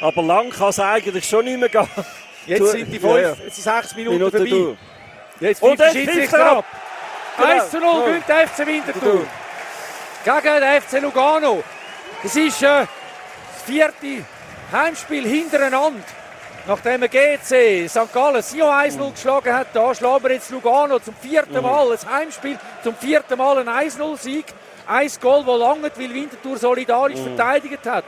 Aber lang kann es eigentlich schon nicht mehr gehen. Jetzt sind die fünf, ja, ja. jetzt sind Minuten, Minuten. Durch. Jetzt pfeift der Schiedsrichter ab. Genau. 1 zu 0 gewinnt der FC Winterthur. Gegen den FC Lugano. Es ist äh, das vierte Heimspiel hintereinander. Nachdem er GC St. Gallen Sion 1-0 geschlagen hat, da schlagen wir jetzt Lugano zum vierten mhm. Mal, ein Heimspiel, zum vierten Mal ein 1-0-Sieg. Ein Goal, das lange, weil Winterthur solidarisch mhm. verteidigt hat.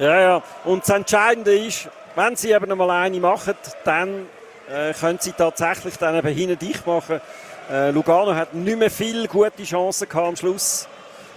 Ja, ja. Und das Entscheidende ist, wenn sie eben einmal eine machen, dann äh, können sie tatsächlich dann eben hinten dicht machen. Äh, Lugano hat nicht mehr viele gute Chancen gehabt am Schluss.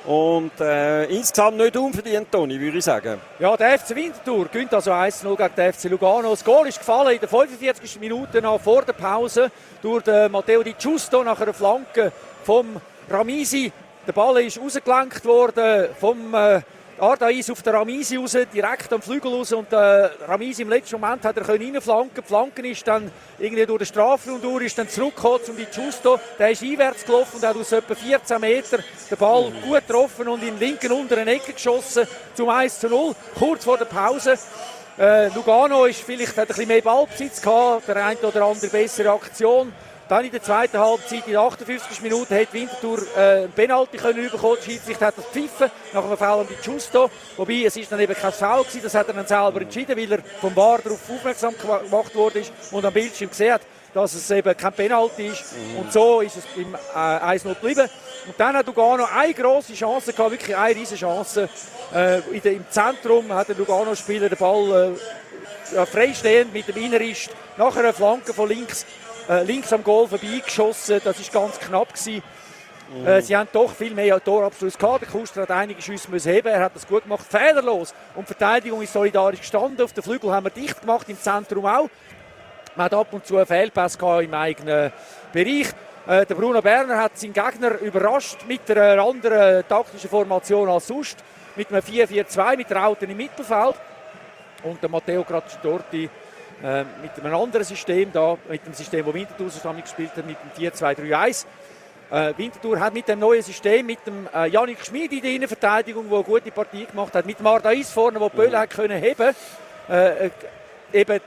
Und äh, insgesamt nicht unverdient, Toni, würde ich sagen. Ja, der FC Winterthur gönnt also 1-0 gegen den FC Lugano. Das Goal ist gefallen in der 45. Minute noch vor der Pause durch den Matteo Di Giusto nach einer Flanke vom Ramisi. Der Ball ist rausgelenkt worden vom äh, Ardais auf der Ramisi raus, direkt am Flügel raus und äh, Ramisi im letzten Moment hat er reinflanken. Die Flanken ist dann irgendwie durch den Strafraum durch, ist dann zurückgekommen zum Di Giusto. Der ist einwärts gelaufen und hat aus etwa 14 Meter den Ball mhm. gut getroffen und in den linken unteren Ecke geschossen zum 1 zu 0, kurz vor der Pause. Äh, Lugano ist vielleicht, hat ein bisschen mehr Ballbesitz gehabt, der eine oder andere bessere Aktion. Dann in der zweiten Halbzeit, in der 58. Minute, hat Winterthur äh, einen Penalty können bekommen. Der Schiedsrichter hat das pfiffen nach einem Foul an die Justo. Wobei, es ist dann eben kein Foul gewesen, das hat er dann selber entschieden, weil er vom VAR darauf aufmerksam gemacht worden und am Bildschirm gesehen hat, dass es eben kein Penalty ist. Mhm. Und so ist es im äh, 1-0 geblieben. Und dann hat Lugano eine grosse Chance gehabt, wirklich eine riesige Chance. Äh, der, Im Zentrum hat der Lugano-Spieler den Ball äh, freistehend mit dem Innerist nach einer Flanke von links äh, links am Goal vorbeigeschossen. Das war ganz knapp. Gewesen. Mhm. Äh, sie haben doch viel mehr Torabschluss gehabt. Der Kuster hat einige Schüsse müssen heben. Er hat das gut gemacht, fehlerlos. Und die Verteidigung ist solidarisch gestanden. Auf den Flügel haben wir dicht gemacht, im Zentrum auch. Man hat ab und zu einen Fehlpass im eigenen Bereich. Äh, der Bruno Berner hat seinen Gegner überrascht mit einer anderen taktischen Formation als sonst. Mit einem 4-4-2, mit Rauten im Mittelfeld. Und der Matteo Grattorti äh, mit einem anderen System da, mit dem System, das Winterthur zusammen gespielt hat, mit dem 4-2-3-1. Äh, Winterthur hat mit dem neuen System, mit dem äh, Janik Schmid in der Innenverteidigung, der eine gute Partie gemacht hat, mit dem Ardais vorne, wo Böll hat können heben, äh, äh, eben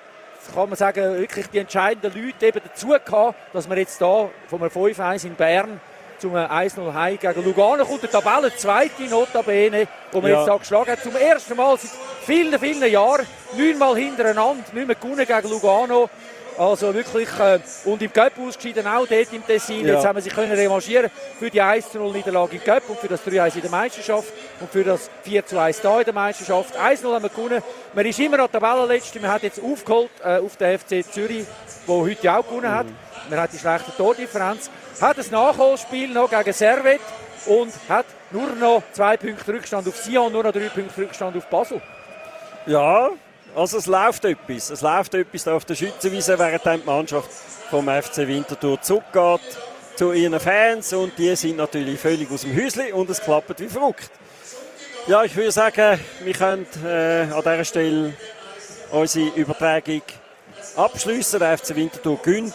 kann man sagen, wirklich die entscheidenden Leute eben dazu gehabt, dass wir jetzt da vom 5-1 in Bern zum 1-0 Heim gegen Lugano kommt. Der Tabelle zweite Notabene, wo man ja. jetzt da geschlagen hat. Zum ersten Mal seit vielen, vielen Jahren. Neunmal hintereinander, nicht mehr gewonnen gegen Lugano. Also wirklich, äh, und im Cup ausgeschieden auch dort im Tessin. Ja. Jetzt haben wir sich können revanchieren für die 1-0 Niederlage im Cup und für das 3-1 in der Meisterschaft und für das 4-1 da in der Meisterschaft. 1-0 haben wir gewonnen. Man ist immer an der Tabellenletzte. Man hat jetzt aufgeholt äh, auf den FC Zürich, der heute auch gewonnen hat. Mhm. Man hat die schlechte Tordifferenz hat ein Nachholspiel noch gegen Servet und hat nur noch zwei Punkte Rückstand auf Sion, nur noch drei Punkte Rückstand auf Basel. Ja, also es läuft etwas. Es läuft etwas auf der Schützenwiese, während die Mannschaft vom FC Winterthur zurückgeht zu ihren Fans und die sind natürlich völlig aus dem Häuschen und es klappt wie verrückt. Ja, ich würde sagen, wir können äh, an dieser Stelle unsere Übertragung abschließen. Der FC Winterthur gönnt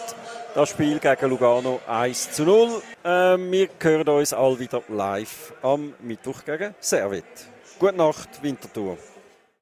das Spiel gegen Lugano 1 zu 0. Ähm, wir hören uns alle wieder live am Mittwoch gegen Servet. Gute Nacht, Winterthur.